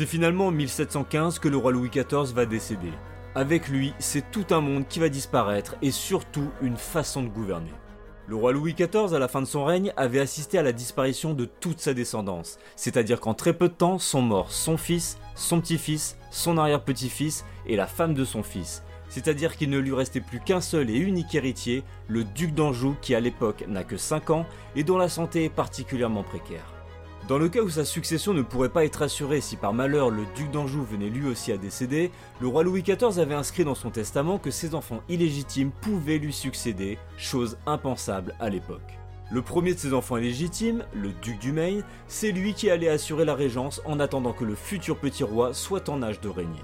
C'est finalement en 1715 que le roi Louis XIV va décéder. Avec lui, c'est tout un monde qui va disparaître et surtout une façon de gouverner. Le roi Louis XIV, à la fin de son règne, avait assisté à la disparition de toute sa descendance, c'est-à-dire qu'en très peu de temps sont morts son fils, son petit-fils, son arrière-petit-fils et la femme de son fils, c'est-à-dire qu'il ne lui restait plus qu'un seul et unique héritier, le duc d'Anjou qui à l'époque n'a que 5 ans et dont la santé est particulièrement précaire. Dans le cas où sa succession ne pourrait pas être assurée si par malheur le duc d'Anjou venait lui aussi à décéder, le roi Louis XIV avait inscrit dans son testament que ses enfants illégitimes pouvaient lui succéder, chose impensable à l'époque. Le premier de ses enfants illégitimes, le duc du Maine, c'est lui qui allait assurer la régence en attendant que le futur petit roi soit en âge de régner.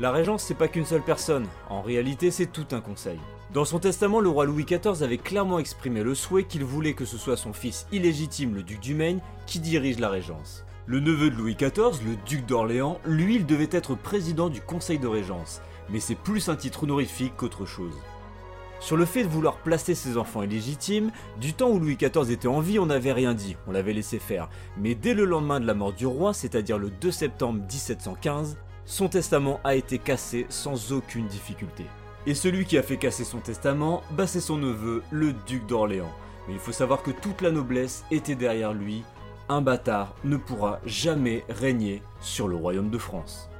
La régence, c'est pas qu'une seule personne, en réalité, c'est tout un conseil. Dans son testament, le roi Louis XIV avait clairement exprimé le souhait qu'il voulait que ce soit son fils illégitime, le duc du Maine, qui dirige la régence. Le neveu de Louis XIV, le duc d'Orléans, lui, il devait être président du conseil de régence, mais c'est plus un titre honorifique qu'autre chose. Sur le fait de vouloir placer ses enfants illégitimes, du temps où Louis XIV était en vie, on n'avait rien dit, on l'avait laissé faire. Mais dès le lendemain de la mort du roi, c'est-à-dire le 2 septembre 1715, son testament a été cassé sans aucune difficulté. Et celui qui a fait casser son testament, bah c'est son neveu, le duc d'Orléans. Mais il faut savoir que toute la noblesse était derrière lui. Un bâtard ne pourra jamais régner sur le royaume de France.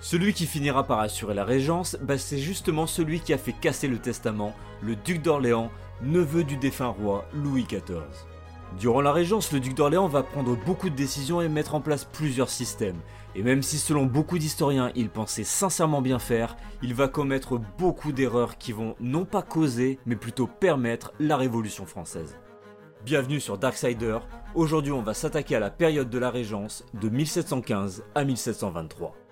Celui qui finira par assurer la régence, bah c'est justement celui qui a fait casser le testament, le duc d'Orléans, neveu du défunt roi Louis XIV. Durant la Régence, le duc d'Orléans va prendre beaucoup de décisions et mettre en place plusieurs systèmes. Et même si selon beaucoup d'historiens il pensait sincèrement bien faire, il va commettre beaucoup d'erreurs qui vont non pas causer, mais plutôt permettre la Révolution française. Bienvenue sur Darksider, aujourd'hui on va s'attaquer à la période de la Régence de 1715 à 1723.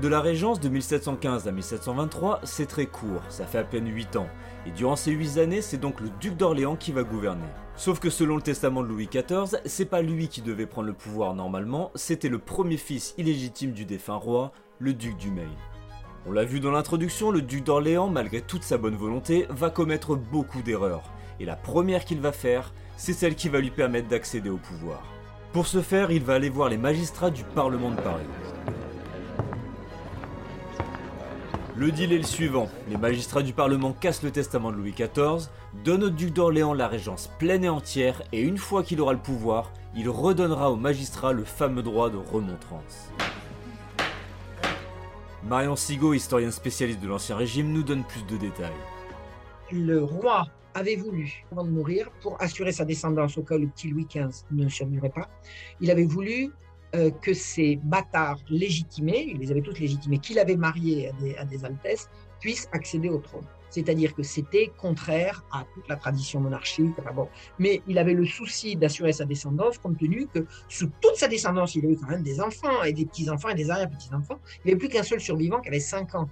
De la Régence de 1715 à 1723, c'est très court, ça fait à peine 8 ans, et durant ces 8 années, c'est donc le duc d'Orléans qui va gouverner. Sauf que selon le testament de Louis XIV, c'est pas lui qui devait prendre le pouvoir normalement, c'était le premier fils illégitime du défunt roi, le duc du Maine. On l'a vu dans l'introduction, le duc d'Orléans, malgré toute sa bonne volonté, va commettre beaucoup d'erreurs, et la première qu'il va faire, c'est celle qui va lui permettre d'accéder au pouvoir. Pour ce faire, il va aller voir les magistrats du Parlement de Paris. Le deal est le suivant. Les magistrats du Parlement cassent le testament de Louis XIV, donnent au duc d'Orléans la régence pleine et entière, et une fois qu'il aura le pouvoir, il redonnera aux magistrats le fameux droit de remontrance. Marion Sigaud, historienne spécialiste de l'Ancien Régime, nous donne plus de détails. Le roi avait voulu, avant de mourir, pour assurer sa descendance au cas où le petit Louis XV ne survivrait pas, il avait voulu euh, que ces bâtards légitimés, il les avait tous légitimés, qu'il avait mariés à des, altesses, puissent accéder au trône. C'est-à-dire que c'était contraire à toute la tradition monarchique. Mais il avait le souci d'assurer sa descendance, compte tenu que sous toute sa descendance, il avait quand même des enfants et des petits-enfants et des arrière-petits-enfants. Il n'y avait plus qu'un seul survivant qui avait 5 ans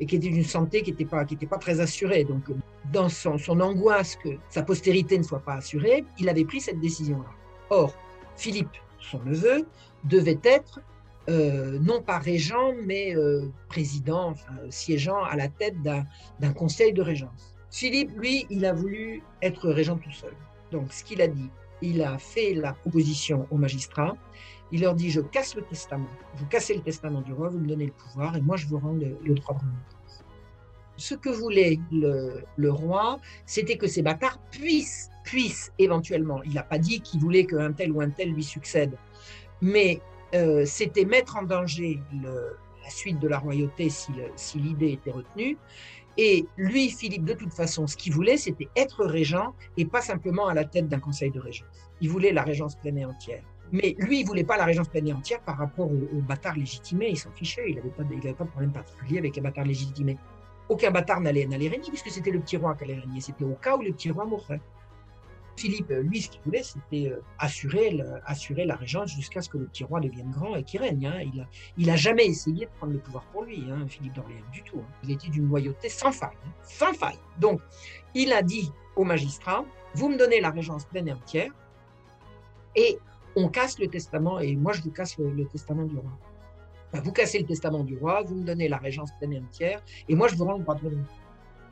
et qui était d'une santé qui n'était pas très assurée. Donc, dans son, son angoisse que sa postérité ne soit pas assurée, il avait pris cette décision-là. Or, Philippe, son neveu, devait être euh, non pas régent, mais euh, président, siégeant à la tête d'un conseil de régence. Philippe, lui, il a voulu être régent tout seul. Donc, ce qu'il a dit, il a fait la proposition aux magistrats. Il leur dit Je casse le testament. Vous cassez le testament du roi, vous me donnez le pouvoir, et moi, je vous rends le, le droit de remontrance. ce que voulait le, roi, c'était que ces bâtards puissent, puissent éventuellement, il n'a pas dit qu'il voulait qu'un tel ou un tel lui succède, mais euh, c'était mettre en danger la suite de la royauté si, l'idée était retenue. Et lui, Philippe, de toute façon, ce qu'il voulait, c'était être régent et pas simplement à la tête d'un conseil de régence. Il voulait la régence pleine et entière. Mais lui, il voulait pas la régence pleine et entière par rapport aux, bâtards légitimés. Il s'en fichait. Il n'avait pas, pas de problème particulier avec les bâtards légitimés. Aucun bâtard n'allait régner puisque c'était le petit roi qui allait régner. C'était au cas où le petit roi mourrait. Philippe, lui, ce qu'il voulait, c'était euh, assurer, assurer la régence jusqu'à ce que le petit roi devienne grand et qu'il règne. Hein. Il, a, il a jamais essayé de prendre le pouvoir pour lui, hein, Philippe d'Orléans, du tout. Hein. Il était d'une loyauté sans faille, sans faille. Donc, il a dit au magistrat, vous me donnez la régence pleine et entière, et on casse le testament, et moi je vous casse le, testament du roi. vous cassez le testament du roi, vous me donnez la régence pleine et entière, et moi je vous rends le droit de.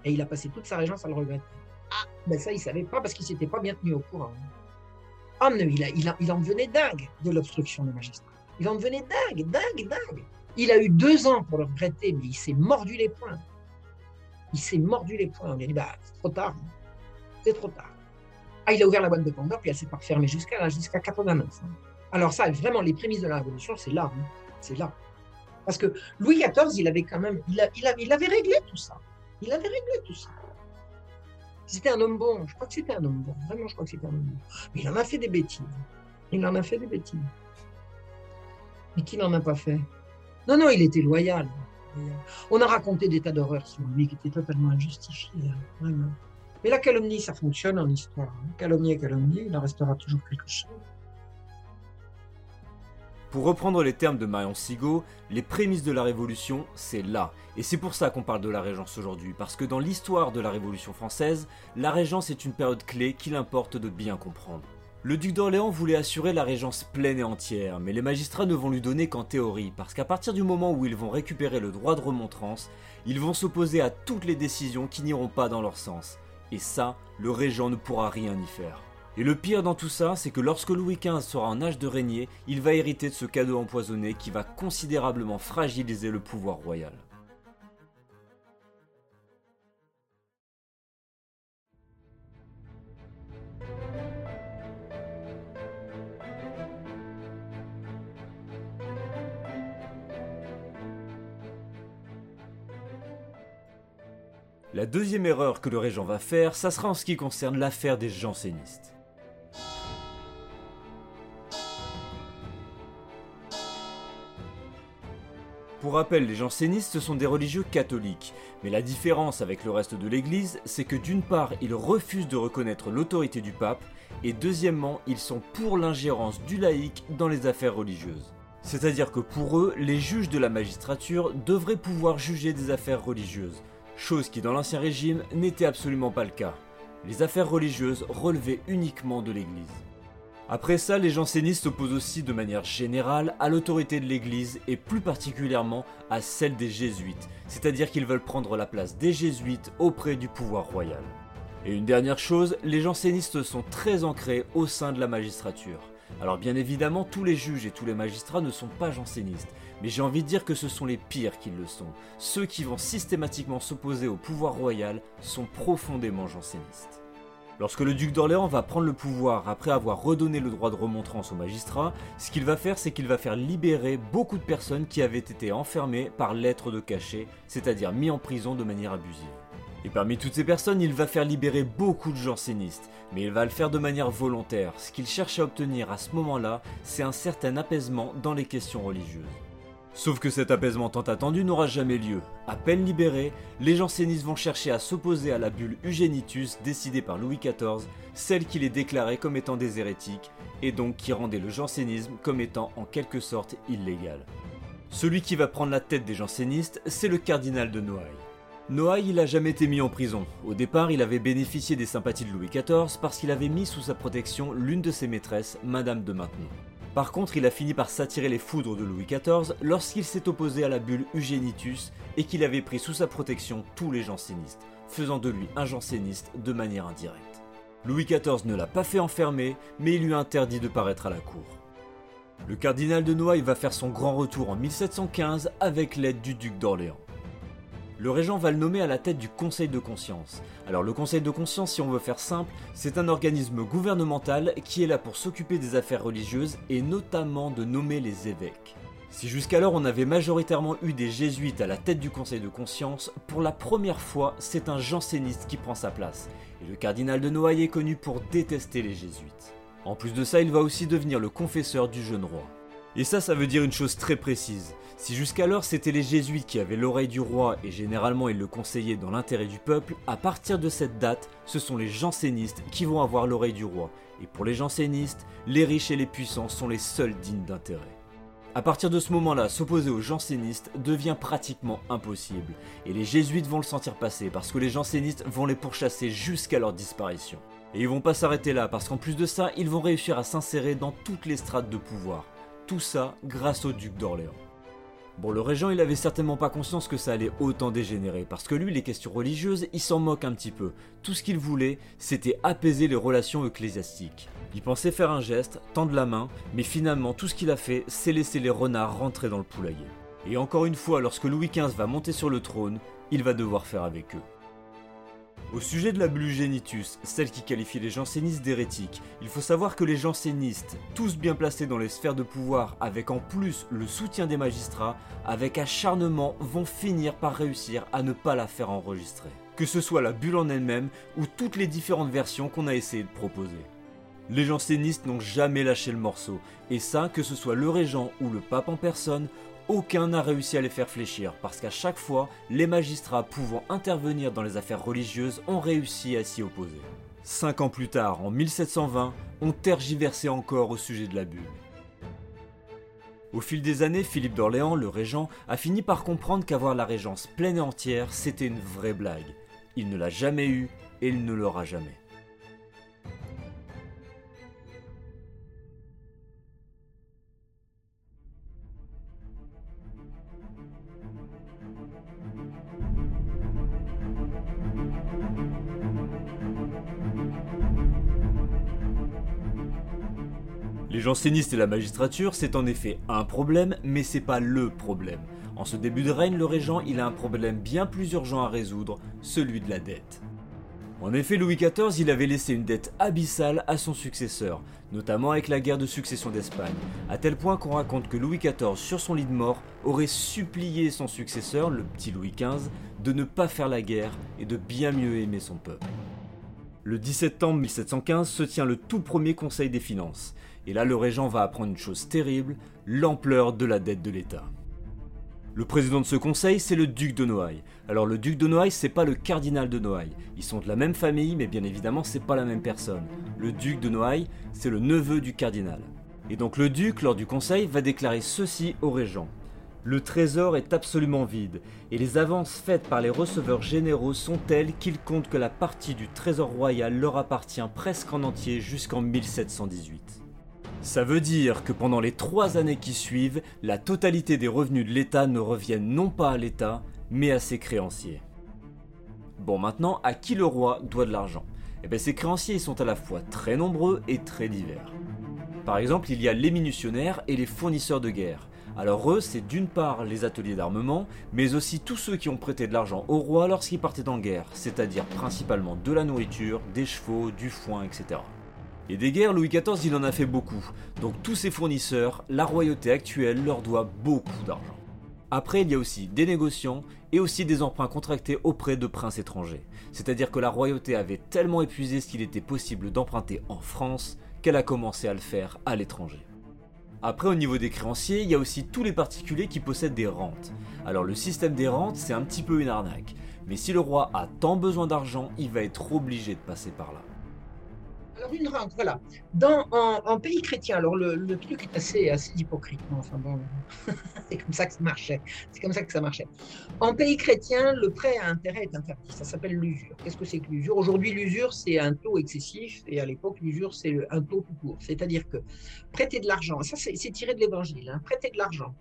Et il a passé toute sa régence à le regretter. Ah, ben ça, il savait pas parce qu'il s'était pas bien tenu au courant. Ah, mais il, il, en devenait dingue de l'obstruction des magistrats. Il en devenait dingue, dingue, dingue. Il a eu deux ans pour le regretter, mais il s'est mordu les poings. Il s'est mordu les poings. On a dit, bah, c'est trop tard. Hein. C'est trop tard. Ah, il a ouvert la boîte de Pandore, puis elle s'est pas refermée jusqu'à jusqu'à 89. Hein. Alors ça, vraiment, les prémices de la Révolution, c'est là. Hein. C'est là. Parce que Louis XIV, il avait quand même, il avait réglé tout ça. Il avait réglé tout ça. C'était un homme bon. Je crois que c'était un homme bon. Vraiment, je crois que c'était un homme bon. Mais il en a fait des bêtises. Il en a fait des bêtises. Mais qui n'en a pas fait? Non, non, il était loyal. On a raconté des tas d'horreurs sur lui qui étaient totalement injustifiées. Hein, Mais la calomnie, ça fonctionne en histoire. Hein. Calomnie est calomnie, il en restera toujours quelque chose. Pour reprendre les termes de Marion Sigaud, les prémices de la Révolution, c'est là. Et c'est pour ça qu'on parle de la Régence aujourd'hui, parce que dans l'histoire de la Révolution française, la Régence est une période clé qu'il importe de bien comprendre. Le duc d'Orléans voulait assurer la régence pleine et entière, mais les magistrats ne vont lui donner qu'en théorie, parce qu'à partir du moment où ils vont récupérer le droit de remontrance, ils vont s'opposer à toutes les décisions qui n'iront pas dans leur sens. Et ça, le régent ne pourra rien y faire. Et le pire dans tout ça, c'est que lorsque Louis XV sera en âge de régner, il va hériter de ce cadeau empoisonné qui va considérablement fragiliser le pouvoir royal. La deuxième erreur que le régent va faire, ça sera en ce qui concerne l'affaire des jansénistes. Pour rappel, les jansénistes sont des religieux catholiques, mais la différence avec le reste de l'Église, c'est que d'une part, ils refusent de reconnaître l'autorité du pape, et deuxièmement, ils sont pour l'ingérence du laïc dans les affaires religieuses. C'est-à-dire que pour eux, les juges de la magistrature devraient pouvoir juger des affaires religieuses, chose qui dans l'Ancien Régime n'était absolument pas le cas. Les affaires religieuses relevaient uniquement de l'Église. Après ça, les jansénistes s'opposent aussi de manière générale à l'autorité de l'Église et plus particulièrement à celle des jésuites, c'est-à-dire qu'ils veulent prendre la place des jésuites auprès du pouvoir royal. Et une dernière chose, les jansénistes sont très ancrés au sein de la magistrature. Alors bien évidemment, tous les juges et tous les magistrats ne sont pas jansénistes, mais j'ai envie de dire que ce sont les pires qui le sont. Ceux qui vont systématiquement s'opposer au pouvoir royal sont profondément jansénistes. Lorsque le duc d'Orléans va prendre le pouvoir après avoir redonné le droit de remontrance aux magistrats, ce qu'il va faire, c'est qu'il va faire libérer beaucoup de personnes qui avaient été enfermées par lettre de cachet, c'est-à-dire mis en prison de manière abusive. Et parmi toutes ces personnes, il va faire libérer beaucoup de jansénistes, mais il va le faire de manière volontaire. Ce qu'il cherche à obtenir à ce moment-là, c'est un certain apaisement dans les questions religieuses. Sauf que cet apaisement tant attendu n'aura jamais lieu. À peine libérés, les jansénistes vont chercher à s'opposer à la bulle Eugenitus décidée par Louis XIV, celle qui les déclarait comme étant des hérétiques, et donc qui rendait le jansénisme comme étant en quelque sorte illégal. Celui qui va prendre la tête des jansénistes, c'est le cardinal de Noailles. Noailles, il a jamais été mis en prison. Au départ, il avait bénéficié des sympathies de Louis XIV parce qu'il avait mis sous sa protection l'une de ses maîtresses, Madame de Maintenon. Par contre, il a fini par s'attirer les foudres de Louis XIV lorsqu'il s'est opposé à la bulle Eugenitus et qu'il avait pris sous sa protection tous les jansénistes, faisant de lui un janséniste de manière indirecte. Louis XIV ne l'a pas fait enfermer, mais il lui a interdit de paraître à la cour. Le cardinal de Noailles va faire son grand retour en 1715 avec l'aide du duc d'Orléans. Le régent va le nommer à la tête du Conseil de conscience. Alors le Conseil de conscience, si on veut faire simple, c'est un organisme gouvernemental qui est là pour s'occuper des affaires religieuses et notamment de nommer les évêques. Si jusqu'alors on avait majoritairement eu des jésuites à la tête du Conseil de conscience, pour la première fois c'est un janséniste qui prend sa place. Et le cardinal de Noailles est connu pour détester les jésuites. En plus de ça, il va aussi devenir le confesseur du jeune roi. Et ça, ça veut dire une chose très précise. Si jusqu'alors c'était les jésuites qui avaient l'oreille du roi et généralement ils le conseillaient dans l'intérêt du peuple, à partir de cette date, ce sont les jansénistes qui vont avoir l'oreille du roi. Et pour les jansénistes, les riches et les puissants sont les seuls dignes d'intérêt. À partir de ce moment-là, s'opposer aux jansénistes devient pratiquement impossible, et les jésuites vont le sentir passer parce que les jansénistes vont les pourchasser jusqu'à leur disparition. Et ils vont pas s'arrêter là parce qu'en plus de ça, ils vont réussir à s'insérer dans toutes les strates de pouvoir. Tout ça grâce au duc d'Orléans. Bon, le régent, il avait certainement pas conscience que ça allait autant dégénérer, parce que lui, les questions religieuses, il s'en moque un petit peu. Tout ce qu'il voulait, c'était apaiser les relations ecclésiastiques. Il pensait faire un geste, tendre la main, mais finalement, tout ce qu'il a fait, c'est laisser les renards rentrer dans le poulailler. Et encore une fois, lorsque Louis XV va monter sur le trône, il va devoir faire avec eux. Au sujet de la bulle celle qui qualifie les jansénistes d'hérétiques, il faut savoir que les jansénistes, tous bien placés dans les sphères de pouvoir, avec en plus le soutien des magistrats, avec acharnement vont finir par réussir à ne pas la faire enregistrer. Que ce soit la bulle en elle-même ou toutes les différentes versions qu'on a essayé de proposer. Les jansénistes n'ont jamais lâché le morceau, et ça, que ce soit le régent ou le pape en personne, aucun n'a réussi à les faire fléchir, parce qu'à chaque fois, les magistrats pouvant intervenir dans les affaires religieuses ont réussi à s'y opposer. Cinq ans plus tard, en 1720, on tergiversait encore au sujet de la bulle. Au fil des années, Philippe d'Orléans, le régent, a fini par comprendre qu'avoir la régence pleine et entière, c'était une vraie blague. Il ne l'a jamais eue et il ne l'aura jamais. Jansénistes et la magistrature, c'est en effet un problème, mais c'est pas le problème. En ce début de règne, le régent, il a un problème bien plus urgent à résoudre, celui de la dette. En effet, Louis XIV, il avait laissé une dette abyssale à son successeur, notamment avec la guerre de succession d'Espagne, à tel point qu'on raconte que Louis XIV, sur son lit de mort, aurait supplié son successeur, le petit Louis XV, de ne pas faire la guerre et de bien mieux aimer son peuple. Le 17 septembre 1715 se tient le tout premier Conseil des finances, et là, le régent va apprendre une chose terrible, l'ampleur de la dette de l'État. Le président de ce conseil, c'est le duc de Noailles. Alors le duc de Noailles, c'est pas le cardinal de Noailles. Ils sont de la même famille, mais bien évidemment, c'est pas la même personne. Le duc de Noailles, c'est le neveu du cardinal. Et donc le duc, lors du conseil, va déclarer ceci au régent. Le trésor est absolument vide, et les avances faites par les receveurs généraux sont telles qu'ils comptent que la partie du trésor royal leur appartient presque en entier jusqu'en 1718. Ça veut dire que pendant les trois années qui suivent, la totalité des revenus de l'État ne reviennent non pas à l'État, mais à ses créanciers. Bon maintenant, à qui le roi doit de l'argent? Eh bien ces créanciers sont à la fois très nombreux et très divers. Par exemple, il y a les minussionnaires et les fournisseurs de guerre. Alors eux, c'est d'une part les ateliers d'armement, mais aussi tous ceux qui ont prêté de l'argent au roi lorsqu'il partait en guerre, c'est-à-dire principalement de la nourriture, des chevaux, du foin, etc. Et des guerres, Louis XIV, il en a fait beaucoup. Donc tous ses fournisseurs, la royauté actuelle leur doit beaucoup d'argent. Après, il y a aussi des négociants et aussi des emprunts contractés auprès de princes étrangers. C'est-à-dire que la royauté avait tellement épuisé ce qu'il était possible d'emprunter en France qu'elle a commencé à le faire à l'étranger. Après, au niveau des créanciers, il y a aussi tous les particuliers qui possèdent des rentes. Alors le système des rentes, c'est un petit peu une arnaque. Mais si le roi a tant besoin d'argent, il va être obligé de passer par là. Alors, une rente, voilà. Dans, en, pays chrétien, alors le, truc est assez, assez hypocrite. Enfin bon, c'est comme ça que ça marchait. C'est comme ça que ça marchait. En pays chrétien, le prêt à intérêt est interdit. Ça s'appelle l'usure. Qu'est-ce que c'est que l'usure? Aujourd'hui, l'usure, c'est un taux excessif. Et à l'époque, l'usure, c'est un taux tout court. C'est-à-dire que prêter de l'argent, ça c'est tiré de l'évangile, hein, prêter de l'argent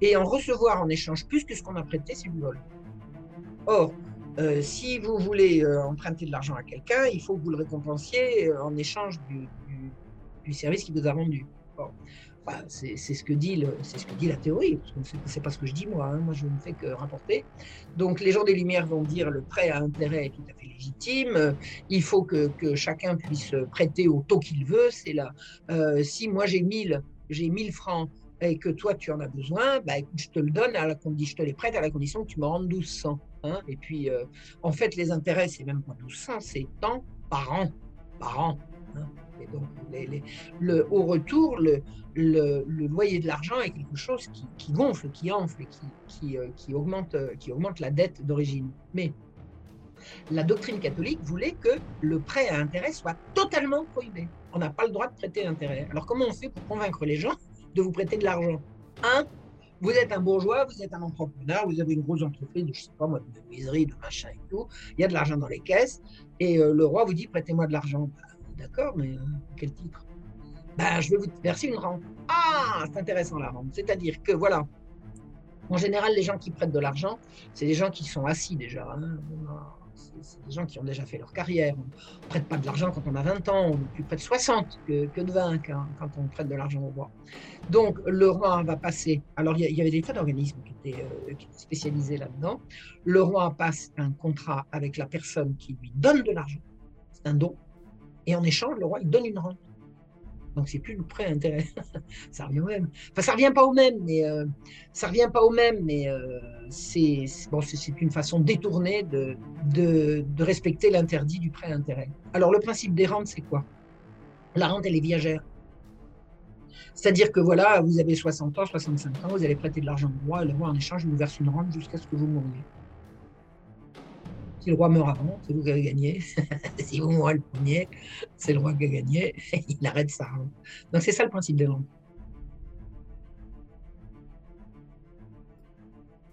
et en recevoir en échange plus que ce qu'on a prêté, c'est du vol. Or, euh, si vous voulez euh, emprunter de l'argent à quelqu'un, il faut que vous le récompensiez euh, en échange du, service qu'il vous a rendu. C'est ce que dit la théorie, parce que c'est pas ce que je dis moi. Hein. moi, je ne fais que rapporter. Donc, les gens des Lumières vont dire le prêt à intérêt est tout à fait légitime. Il faut que, chacun puisse prêter au taux qu'il veut. C'est là. Si moi j'ai 1000 j'ai 1000 francs et que toi tu en as besoin, bah, je te le donne à la je te les prête à la condition que tu me rendes 1200. Hein. et puis, euh, en fait, les intérêts, c'est même pas 1200, c'est tant par an, par an. Hein. Et donc, au retour, le, loyer de l'argent est quelque chose qui, gonfle, qui enfle, qui, qui, euh, augmente, euh, qui augmente la dette d'origine. Mais la doctrine catholique voulait que le prêt à intérêt soit totalement prohibé. On n'a pas le droit de prêter intérêt. Alors comment on fait pour convaincre les gens de vous prêter de l'argent Un, vous êtes un bourgeois, vous êtes un entrepreneur, vous avez une grosse entreprise, je sais pas moi, de menuiserie, de machin et tout. Il y a de l'argent dans les caisses et euh, le roi vous dit prêtez-moi de l'argent. Bah, d'accord, mais euh, quel titre? Ben, Je vais vous verser une rente. Ah, c'est intéressant la rente. C'est-à-dire que voilà, en général, les gens qui prêtent de l'argent, c'est des gens qui sont assis déjà. Hein. C'est des gens qui ont déjà fait leur carrière. On ne prête pas de l'argent quand on a 20 ans, on est plus près de 60 que, de 20 quand, on prête de l'argent au roi. Donc le roi va passer. Alors il y, avait des tas d'organismes qui, étaient, euh, qui étaient spécialisés là-dedans. Le roi passe un contrat avec la personne qui lui donne de l'argent. C'est un don et en échange, le roi, il donne une rente. Donc, c'est plus le prêt intérêt. ça revient au même. Enfin, ça revient pas au même, mais euh, ça revient pas au même, mais euh, c'est bon, c'est une façon détournée de, respecter l'interdit du prêt intérêt. Alors, le principe des rentes, c'est quoi? La rente, elle est viagère. C'est-à-dire que voilà, vous avez 60 ans, 65 ans, vous allez prêter de l'argent au roi, et le roi, en échange, vous verse une rente jusqu'à ce que vous mouriez. Le roi meurt avant, c'est vous qui avez gagné. si vous mourrez le premier, c'est le roi qui a gagné. Il arrête ça. Donc c'est ça le principe langues.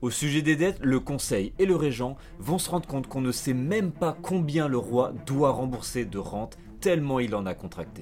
Au sujet des dettes, le conseil et le régent vont se rendre compte qu'on ne sait même pas combien le roi doit rembourser de rente tellement il en a contracté.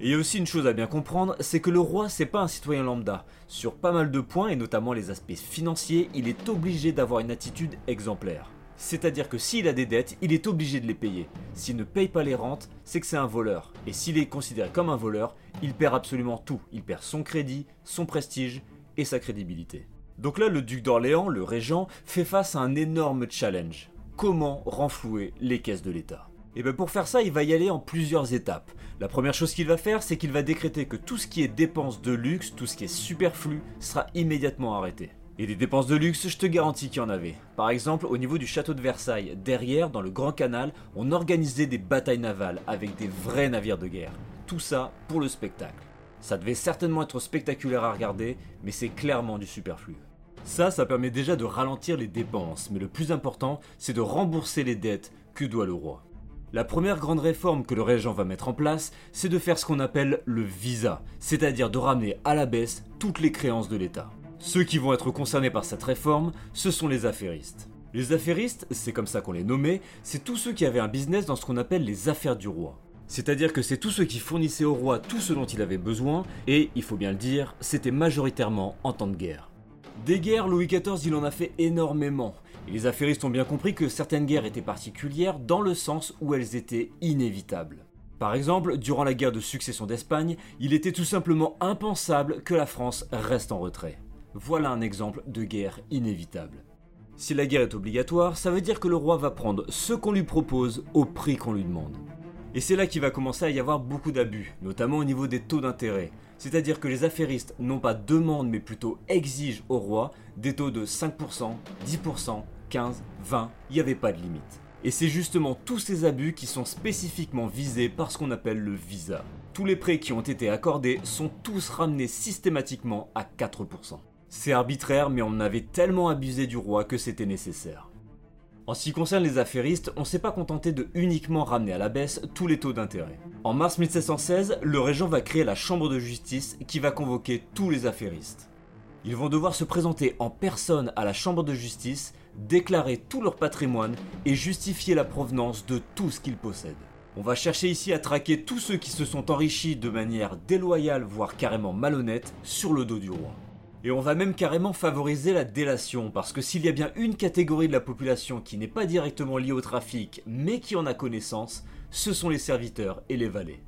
Et il y a aussi une chose à bien comprendre, c'est que le roi c'est pas un citoyen lambda. Sur pas mal de points et notamment les aspects financiers, il est obligé d'avoir une attitude exemplaire. C'est-à-dire que s'il a des dettes, il est obligé de les payer. S'il ne paye pas les rentes, c'est que c'est un voleur. Et s'il est considéré comme un voleur, il perd absolument tout. Il perd son crédit, son prestige et sa crédibilité. Donc là, le duc d'Orléans, le régent, fait face à un énorme challenge. Comment renflouer les caisses de l'État? Et bien pour faire ça, il va y aller en plusieurs étapes. La première chose qu'il va faire, c'est qu'il va décréter que tout ce qui est dépenses de luxe, tout ce qui est superflu, sera immédiatement arrêté. Et des dépenses de luxe, je te garantis qu'il y en avait. Par exemple, au niveau du château de Versailles, derrière, dans le Grand Canal, on organisait des batailles navales avec des vrais navires de guerre. Tout ça pour le spectacle. Ça devait certainement être spectaculaire à regarder, mais c'est clairement du superflu. Ça, ça permet déjà de ralentir les dépenses, mais le plus important, c'est de rembourser les dettes que doit le roi. La première grande réforme que le régent va mettre en place, c'est de faire ce qu'on appelle le visa, c'est-à-dire de ramener à la baisse toutes les créances de l'État. Ceux qui vont être concernés par cette réforme, ce sont les affairistes. Les affairistes, c'est comme ça qu'on les nommait, c'est tous ceux qui avaient un business dans ce qu'on appelle les affaires du roi. C'est-à-dire que c'est tous ceux qui fournissaient au roi tout ce dont il avait besoin, et, il faut bien le dire, c'était majoritairement en temps de guerre. Des guerres, Louis XIV, il en a fait énormément. Et les affairistes ont bien compris que certaines guerres étaient particulières dans le sens où elles étaient inévitables. Par exemple, durant la guerre de succession d'Espagne, il était tout simplement impensable que la France reste en retrait. Voilà un exemple de guerre inévitable. Si la guerre est obligatoire, ça veut dire que le roi va prendre ce qu'on lui propose au prix qu'on lui demande. Et c'est là qu'il va commencer à y avoir beaucoup d'abus, notamment au niveau des taux d'intérêt. C'est-à-dire que les affairistes non pas demandent mais plutôt exigent au roi des taux de 5%, 10%, 15, 20, il n'y avait pas de limite. Et c'est justement tous ces abus qui sont spécifiquement visés par ce qu'on appelle le visa. Tous les prêts qui ont été accordés sont tous ramenés systématiquement à 4%. C'est arbitraire, mais on avait tellement abusé du roi que c'était nécessaire. En ce qui concerne les affairistes, on s'est pas contenté de uniquement ramener à la baisse tous les taux d'intérêt. En mars 1716, le régent va créer la chambre de justice qui va convoquer tous les affairistes. Ils vont devoir se présenter en personne à la chambre de justice, déclarer tout leur patrimoine et justifier la provenance de tout ce qu'ils possèdent. On va chercher ici à traquer tous ceux qui se sont enrichis de manière déloyale, voire carrément malhonnête, sur le dos du roi. Et on va même carrément favoriser la délation, parce que s'il y a bien une catégorie de la population qui n'est pas directement liée au trafic, mais qui en a connaissance, ce sont les serviteurs et les valets.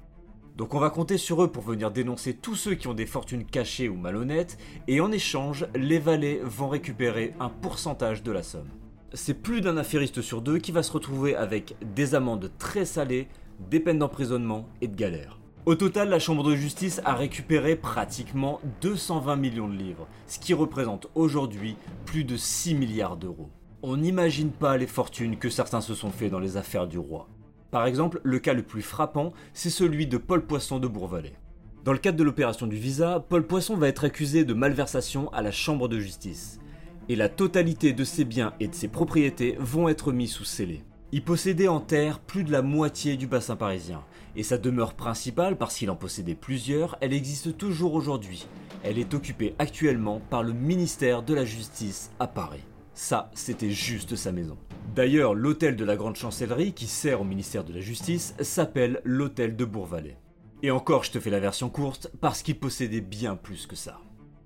Donc on va compter sur eux pour venir dénoncer tous ceux qui ont des fortunes cachées ou malhonnêtes, et en échange, les valets vont récupérer un pourcentage de la somme. C'est plus d'un affairiste sur deux qui va se retrouver avec des amendes très salées, des peines d'emprisonnement et de galère. Au total, la Chambre de justice a récupéré pratiquement 220 millions de livres, ce qui représente aujourd'hui plus de 6 milliards d'euros. On n'imagine pas les fortunes que certains se sont fait dans les affaires du roi. Par exemple, le cas le plus frappant, c'est celui de Paul Poisson de Bourvalet. Dans le cadre de l'opération du visa, Paul Poisson va être accusé de malversation à la Chambre de justice. Et la totalité de ses biens et de ses propriétés vont être mis sous scellé. Il possédait en terre plus de la moitié du bassin parisien, et sa demeure principale, parce qu'il en possédait plusieurs, elle existe toujours aujourd'hui. Elle est occupée actuellement par le ministère de la Justice à Paris. Ça, c'était juste sa maison. D'ailleurs, l'hôtel de la Grande Chancellerie, qui sert au ministère de la Justice, s'appelle l'hôtel de Bourvalet. Et encore, je te fais la version courte, parce qu'il possédait bien plus que ça.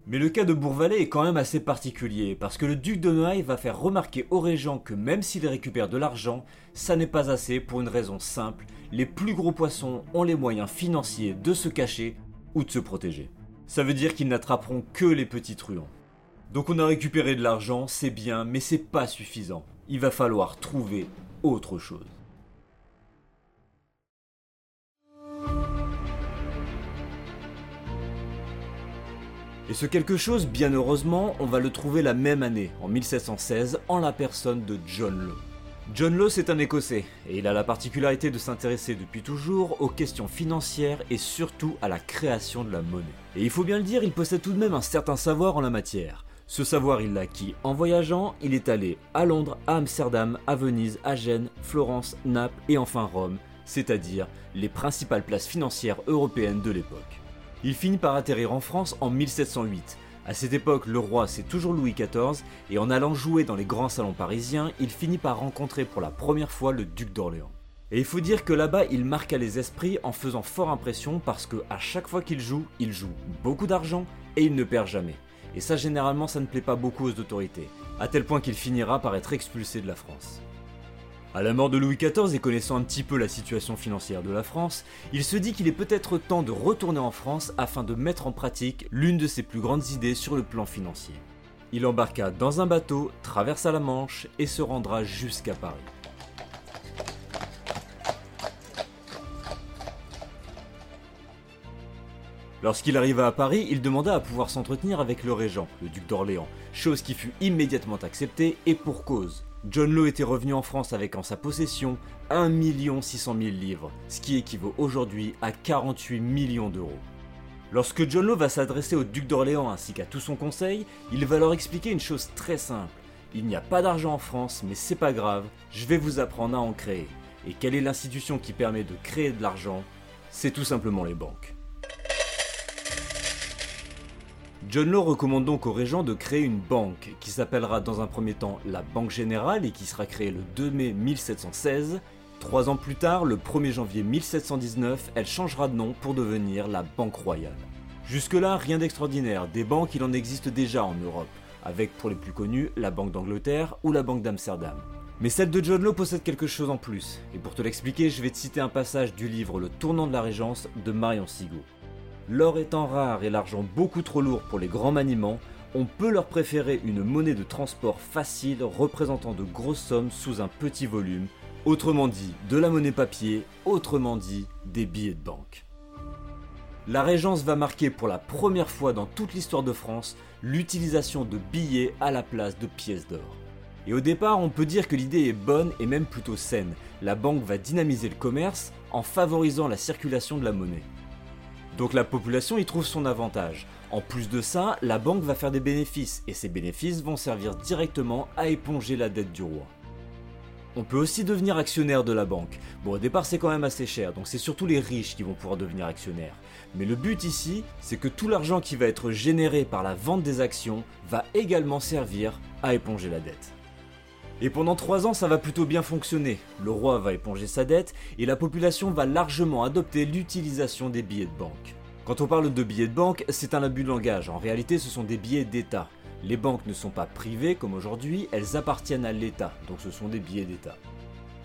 Mais le cas de Bourvalet est quand même assez particulier, parce que le duc de Noailles va faire remarquer aux régents que même s'il récupère de l'argent, ça n'est pas assez pour une raison simple, les plus gros poissons ont les moyens financiers de se cacher ou de se protéger. Ça veut dire qu'ils n'attraperont que les petits truands. Donc on a récupéré de l'argent, c'est bien, mais c'est pas suffisant. Il va falloir trouver autre chose. Et ce quelque chose, bien heureusement, on va le trouver la même année, en 1716, en la personne de John Law. John Law, c'est un Écossais, et il a la particularité de s'intéresser depuis toujours aux questions financières et surtout à la création de la monnaie. Et il faut bien le dire, il possède tout de même un certain savoir en la matière. Ce savoir, il l'a acquis en voyageant, il est allé à Londres, à Amsterdam, à Venise, à Gênes, Florence, Naples et enfin Rome, c'est-à-dire les principales places financières européennes de l'époque. Il finit par atterrir en France en 1708. À cette époque, le roi c'est toujours Louis XIV, et en allant jouer dans les grands salons parisiens, il finit par rencontrer pour la première fois le duc d'Orléans. Et il faut dire que là-bas, il marqua les esprits en faisant fort impression parce que à chaque fois qu'il joue, il joue beaucoup d'argent et il ne perd jamais et ça généralement ça ne plaît pas beaucoup aux autorités, à tel point qu'il finira par être expulsé de la France. À la mort de Louis XIV et connaissant un petit peu la situation financière de la France, il se dit qu'il est peut-être temps de retourner en France afin de mettre en pratique l'une de ses plus grandes idées sur le plan financier. Il embarqua dans un bateau, traversa la Manche et se rendra jusqu'à Paris. Lorsqu'il arriva à Paris, il demanda à pouvoir s'entretenir avec le régent, le duc d'Orléans, chose qui fut immédiatement acceptée et pour cause. John Law était revenu en France avec en sa possession 1 600 000 livres, ce qui équivaut aujourd'hui à 48 millions d'euros. Lorsque John Law va s'adresser au duc d'Orléans ainsi qu'à tout son conseil, il va leur expliquer une chose très simple. Il n'y a pas d'argent en France, mais c'est pas grave, je vais vous apprendre à en créer. Et quelle est l'institution qui permet de créer de l'argent? C'est tout simplement les banques. John Law recommande donc au régent de créer une banque qui s'appellera dans un premier temps la Banque Générale et qui sera créée le 2 mai 1716. Trois ans plus tard, le 1er janvier 1719, elle changera de nom pour devenir la Banque Royale. Jusque-là, rien d'extraordinaire, des banques il en existe déjà en Europe, avec pour les plus connus la Banque d'Angleterre ou la Banque d'Amsterdam. Mais celle de John Law possède quelque chose en plus, et pour te l'expliquer, je vais te citer un passage du livre Le tournant de la Régence de Marion Sigaud. L'or étant rare et l'argent beaucoup trop lourd pour les grands maniements, on peut leur préférer une monnaie de transport facile représentant de grosses sommes sous un petit volume, autrement dit de la monnaie papier, autrement dit des billets de banque. La Régence va marquer pour la première fois dans toute l'histoire de France l'utilisation de billets à la place de pièces d'or. Et au départ, on peut dire que l'idée est bonne et même plutôt saine. La banque va dynamiser le commerce en favorisant la circulation de la monnaie. Donc la population y trouve son avantage. En plus de ça, la banque va faire des bénéfices et ces bénéfices vont servir directement à éponger la dette du roi. On peut aussi devenir actionnaire de la banque. Bon, au départ, c'est quand même assez cher, donc c'est surtout les riches qui vont pouvoir devenir actionnaires. Mais le but ici, c'est que tout l'argent qui va être généré par la vente des actions va également servir à éponger la dette. Et pendant 3 ans, ça va plutôt bien fonctionner. Le roi va éponger sa dette et la population va largement adopter l'utilisation des billets de banque. Quand on parle de billets de banque, c'est un abus de langage. En réalité, ce sont des billets d'État. Les banques ne sont pas privées comme aujourd'hui, elles appartiennent à l'État, donc ce sont des billets d'État.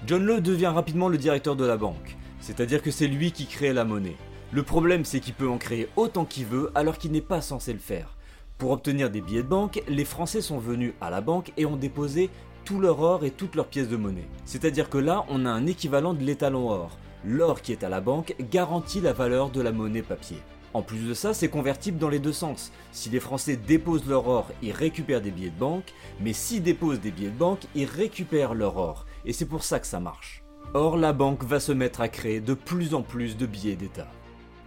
John Law devient rapidement le directeur de la banque, c'est-à-dire que c'est lui qui crée la monnaie. Le problème c'est qu'il peut en créer autant qu'il veut alors qu'il n'est pas censé le faire. Pour obtenir des billets de banque, les Français sont venus à la banque et ont déposé tout leur or et toutes leurs pièces de monnaie. C'est-à-dire que là, on a un équivalent de l'étalon or. L'or qui est à la banque garantit la valeur de la monnaie papier. En plus de ça, c'est convertible dans les deux sens. Si les Français déposent leur or, ils récupèrent des billets de banque, mais s'ils déposent des billets de banque, ils récupèrent leur or. Et c'est pour ça que ça marche. Or, la banque va se mettre à créer de plus en plus de billets d'État.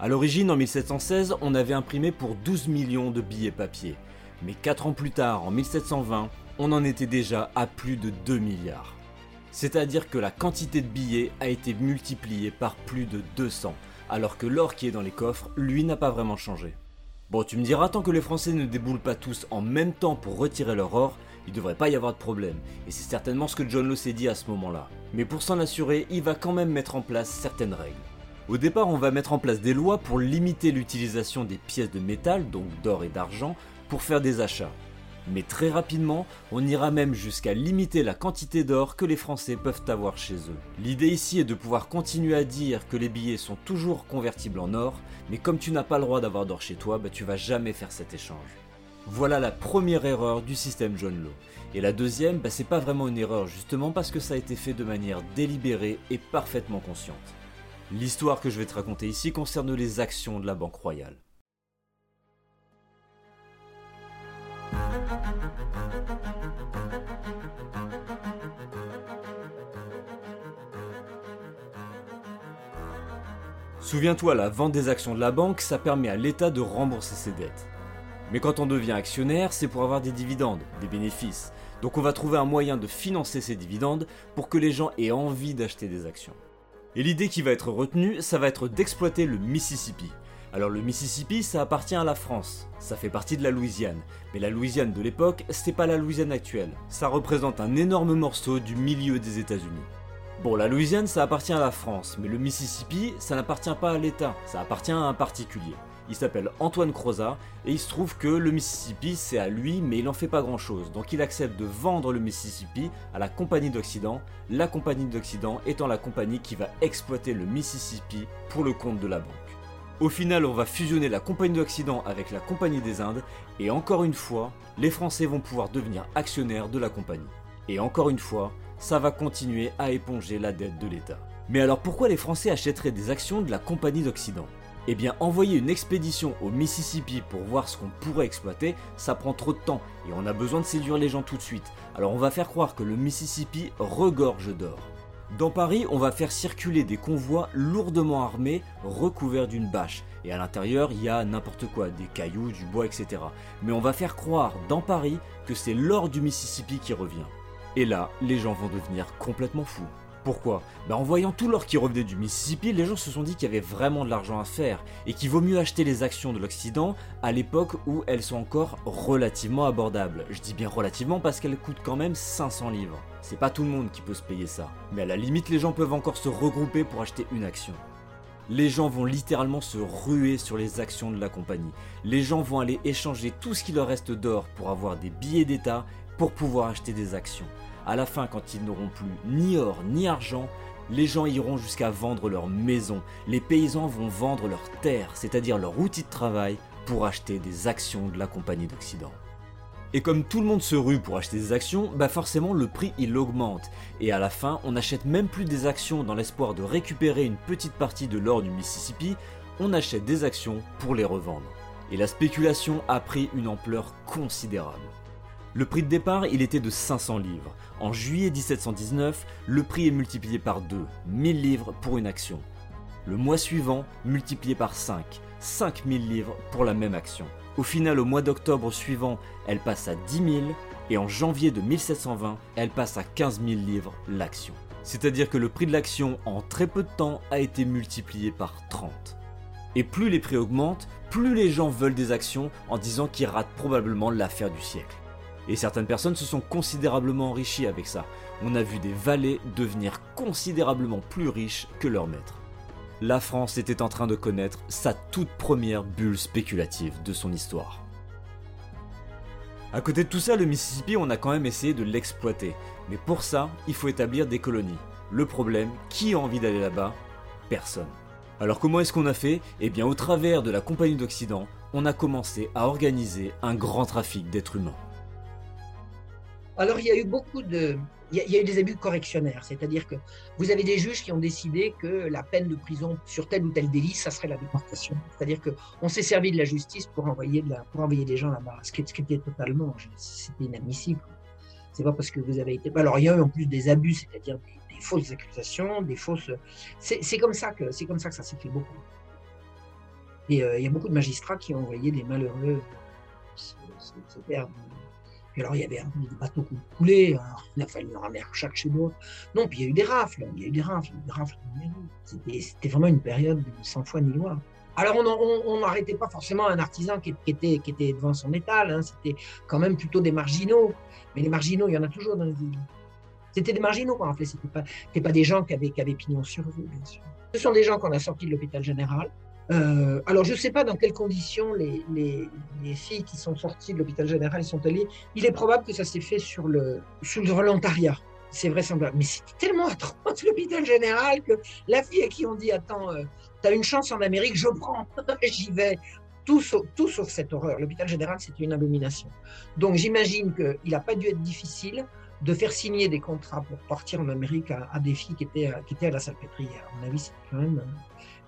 A l'origine, en 1716, on avait imprimé pour 12 millions de billets papier. Mais 4 ans plus tard, en 1720, on en était déjà à plus de 2 milliards. C'est-à-dire que la quantité de billets a été multipliée par plus de 200 alors que l'or qui est dans les coffres, lui, n'a pas vraiment changé. Bon, tu me diras, tant que les Français ne déboulent pas tous en même temps pour retirer leur or, il devrait pas y avoir de problème, et c'est certainement ce que John Law s'est dit à ce moment-là. Mais pour s'en assurer, il va quand même mettre en place certaines règles. Au départ, on va mettre en place des lois pour limiter l'utilisation des pièces de métal, donc d'or et d'argent, pour faire des achats. Mais très rapidement, on ira même jusqu'à limiter la quantité d'or que les Français peuvent avoir chez eux. L'idée ici est de pouvoir continuer à dire que les billets sont toujours convertibles en or, mais comme tu n'as pas le droit d'avoir d'or chez toi, bah, tu vas jamais faire cet échange. Voilà la première erreur du système John Law. Et la deuxième, bah, c'est pas vraiment une erreur justement parce que ça a été fait de manière délibérée et parfaitement consciente. L'histoire que je vais te raconter ici concerne les actions de la Banque Royale. Souviens-toi, la vente des actions de la banque, ça permet à l'État de rembourser ses dettes. Mais quand on devient actionnaire, c'est pour avoir des dividendes, des bénéfices. Donc on va trouver un moyen de financer ces dividendes pour que les gens aient envie d'acheter des actions. Et l'idée qui va être retenue, ça va être d'exploiter le Mississippi. Alors le Mississippi, ça appartient à la France, ça fait partie de la Louisiane. Mais la Louisiane de l'époque, c'est pas la Louisiane actuelle. Ça représente un énorme morceau du milieu des États-Unis. Bon, la Louisiane, ça appartient à la France, mais le Mississippi, ça n'appartient pas à l'État, ça appartient à un particulier. Il s'appelle Antoine Crozat, et il se trouve que le Mississippi, c'est à lui, mais il n'en fait pas grand-chose. Donc il accepte de vendre le Mississippi à la Compagnie d'Occident, la Compagnie d'Occident étant la compagnie qui va exploiter le Mississippi pour le compte de la banque. Au final, on va fusionner la Compagnie d'Occident avec la Compagnie des Indes, et encore une fois, les Français vont pouvoir devenir actionnaires de la compagnie. Et encore une fois, ça va continuer à éponger la dette de l'État. Mais alors pourquoi les Français achèteraient des actions de la Compagnie d'Occident? Eh bien, envoyer une expédition au Mississippi pour voir ce qu'on pourrait exploiter, ça prend trop de temps, et on a besoin de séduire les gens tout de suite. Alors on va faire croire que le Mississippi regorge d'or. Dans Paris, on va faire circuler des convois lourdement armés, recouverts d'une bâche. Et à l'intérieur, il y a n'importe quoi, des cailloux, du bois, etc. Mais on va faire croire dans Paris que c'est l'or du Mississippi qui revient. Et là, les gens vont devenir complètement fous. Pourquoi? Ben En voyant tout l'or qui revenait du Mississippi, les gens se sont dit qu'il y avait vraiment de l'argent à faire et qu'il vaut mieux acheter les actions de l'Occident à l'époque où elles sont encore relativement abordables. Je dis bien relativement parce qu'elles coûtent quand même 500 livres. C'est pas tout le monde qui peut se payer ça. Mais à la limite, les gens peuvent encore se regrouper pour acheter une action. Les gens vont littéralement se ruer sur les actions de la compagnie. Les gens vont aller échanger tout ce qui leur reste d'or pour avoir des billets d'État pour pouvoir acheter des actions. À la fin, quand ils n'auront plus ni or ni argent, les gens iront jusqu'à vendre leur maison. Les paysans vont vendre leurs terres, c'est-à-dire leur outil de travail, pour acheter des actions de la Compagnie d'Occident. Et comme tout le monde se rue pour acheter des actions, bah forcément le prix il augmente. Et à la fin, on n'achète même plus des actions dans l'espoir de récupérer une petite partie de l'or du Mississippi, on achète des actions pour les revendre. Et la spéculation a pris une ampleur considérable. Le prix de départ, il était de 500 livres. En juillet 1719, le prix est multiplié par 2, 1000 livres pour une action. Le mois suivant, multiplié par 5, 5000 livres pour la même action. Au final, au mois d'octobre suivant, elle passe à 10 000 et en janvier de 1720, elle passe à 15 000 livres l'action. C'est-à-dire que le prix de l'action en très peu de temps a été multiplié par 30. Et plus les prix augmentent, plus les gens veulent des actions en disant qu'ils ratent probablement l'affaire du siècle. Et certaines personnes se sont considérablement enrichies avec ça. On a vu des valets devenir considérablement plus riches que leurs maîtres la France était en train de connaître sa toute première bulle spéculative de son histoire. À côté de tout ça, le Mississippi, on a quand même essayé de l'exploiter. Mais pour ça, il faut établir des colonies. Le problème, qui a envie d'aller là-bas? Personne. Alors comment est-ce qu'on a fait? Eh bien au travers de la Compagnie d'Occident, on a commencé à organiser un grand trafic d'êtres humains. Alors il y a eu beaucoup de... Il y, a, eu des abus correctionnaires, c'est-à-dire que vous avez des juges qui ont décidé que la peine de prison sur tel ou tel délit, ça serait la déportation. C'est-à-dire qu'on s'est servi de la justice pour envoyer, pour envoyer des gens là-bas, ce qui, était totalement, c'était inadmissible. C'est pas parce que vous avez été. Alors il y a eu en plus des abus, c'est-à-dire des, fausses accusations, des fausses. C'est comme ça que c'est comme ça que ça s'est fait beaucoup. Et euh, il y a beaucoup de magistrats qui ont envoyé des malheureux se, perdre alors, il y avait des bateaux qui coulaient, hein. il a fallu en ramener chaque chez d'autres. Non, puis il y a eu des rafles, il y a eu des rafles, des rafles. C'était vraiment une période sans foi ni loi. Alors, on n'arrêtait pas forcément un artisan qui, était, qui était devant son étal, hein. c'était quand même plutôt des marginaux. Mais les marginaux, il y en a toujours dans les villes. C'était des marginaux qu'on fait, c'était pas, pas des gens qui avaient, qui avaient pignon sur rue, bien sûr. Ce sont des gens qu'on a sortis de l'hôpital général, euh, alors, je ne sais pas dans quelles conditions les, filles qui sont sorties de l'hôpital général sont allées. Il est probable que ça s'est fait sur le, volontariat. C'est vraisemblable. Mais c'était tellement atroce l'hôpital général que la fille à qui on dit Attends, euh, tu as une chance en Amérique, je prends, j'y vais. Tout sauf, cette horreur. L'hôpital général, c'était une abomination. Donc, j'imagine qu'il n'a pas dû être difficile de faire signer des contrats pour partir en Amérique à, des filles qui étaient, qui étaient à la salpêtrière. À mon avis, c'est quand même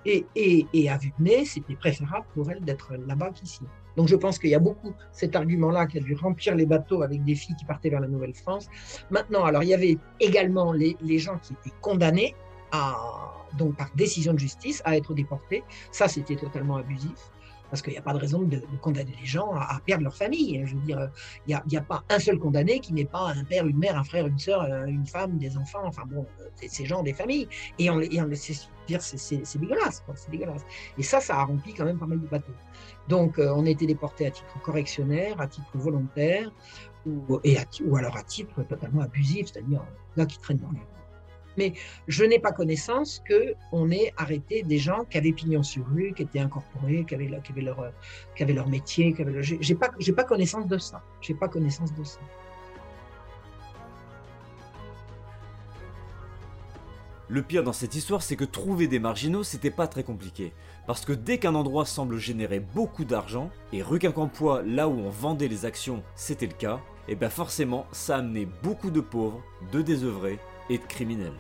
et, à vue de nez, c'était préférable pour elle d'être là-bas qu'ici. Donc je pense qu'il y a beaucoup cet argument-là qui a dû remplir les bateaux avec des filles qui partaient vers la Nouvelle-France. Maintenant, alors il y avait également les, les gens qui étaient condamnés à, donc par décision de justice à être déportés. Ça, c'était totalement abusif parce qu'il n'y a pas de raison de, condamner les gens à, perdre leur famille. Je veux dire, il n'y a, pas un seul condamné qui n'est pas un père, une mère, un frère, une sœur, euh, une femme, des enfants. Enfin bon, ces gens des familles. Et on, et on dire, c'est dégueulasse, c'est dégueulasse. Et ça, ça a rempli quand même pas mal de bateaux. Donc, euh, on a été déporté à titre correctionnaire, à titre volontaire, ou, ou alors à titre totalement abusif, c'est-à-dire là qui traîne dans les mais je n'ai pas connaissance qu'on ait arrêté des gens qui avaient pignon sur rue, qui étaient incorporés, qui avaient, leur, leur métier. Qui avaient J'ai pas, connaissance de ça. J'ai pas connaissance de ça. Le pire dans cette histoire, c'est que trouver des marginaux, c'était pas très compliqué. Parce que dès qu'un endroit semble générer beaucoup d'argent, et rue Quincampoix, là où on vendait les actions, c'était le cas, et bien forcément, ça amenait beaucoup de pauvres, de désœuvrés de criminels.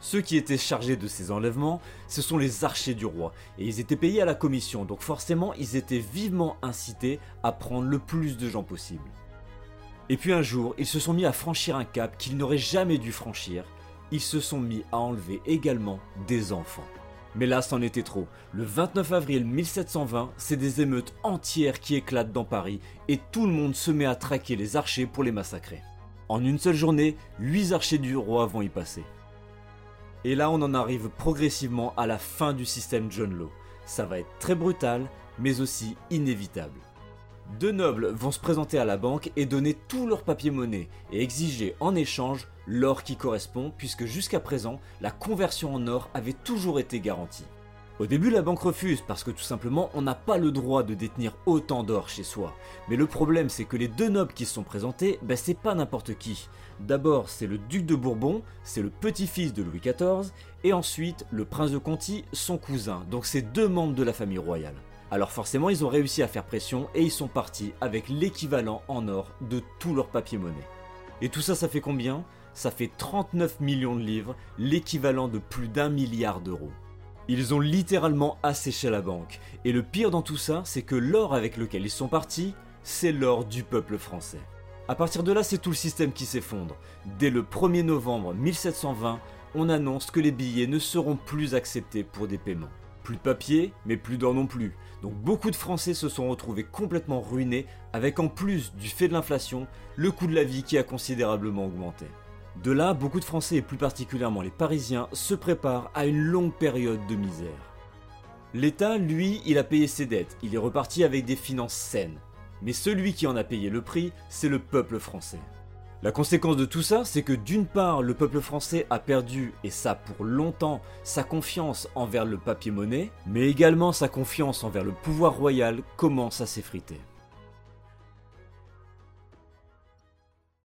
Ceux qui étaient chargés de ces enlèvements, ce sont les archers du roi, et ils étaient payés à la commission, donc forcément ils étaient vivement incités à prendre le plus de gens possible. Et puis un jour, ils se sont mis à franchir un cap qu'ils n'auraient jamais dû franchir, ils se sont mis à enlever également des enfants. Mais là, c'en était trop. Le 29 avril 1720, c'est des émeutes entières qui éclatent dans Paris et tout le monde se met à traquer les archers pour les massacrer. En une seule journée, 8 archers du roi vont y passer. Et là, on en arrive progressivement à la fin du système John Law. Ça va être très brutal, mais aussi inévitable. Deux nobles vont se présenter à la banque et donner tout leur papier-monnaie et exiger en échange l'or qui correspond puisque jusqu'à présent, la conversion en or avait toujours été garantie. Au début, la banque refuse parce que tout simplement, on n'a pas le droit de détenir autant d'or chez soi. Mais le problème, c'est que les deux nobles qui se sont présentés, ben c'est pas n'importe qui. D'abord, c'est le duc de Bourbon, c'est le petit-fils de Louis XIV, et ensuite le prince de Conti, son cousin, donc c'est deux membres de la famille royale. Alors forcément, ils ont réussi à faire pression et ils sont partis avec l'équivalent en or de tout leur papier-monnaie. Et tout ça, ça fait combien? Ça fait 39 millions de livres, l'équivalent de plus d'un milliard d'euros. Ils ont littéralement asséché la banque. Et le pire dans tout ça, c'est que l'or avec lequel ils sont partis, c'est l'or du peuple français. A partir de là, c'est tout le système qui s'effondre. Dès le 1er novembre 1720, on annonce que les billets ne seront plus acceptés pour des paiements. Plus de papier, mais plus d'or non plus. Donc beaucoup de Français se sont retrouvés complètement ruinés, avec en plus du fait de l'inflation, le coût de la vie qui a considérablement augmenté. De là, beaucoup de Français et plus particulièrement les Parisiens se préparent à une longue période de misère. L'État, lui, il a payé ses dettes, il est reparti avec des finances saines. Mais celui qui en a payé le prix, c'est le peuple français. La conséquence de tout ça, c'est que d'une part, le peuple français a perdu, et ça pour longtemps, sa confiance envers le papier-monnaie, mais également sa confiance envers le pouvoir royal commence à s'effriter.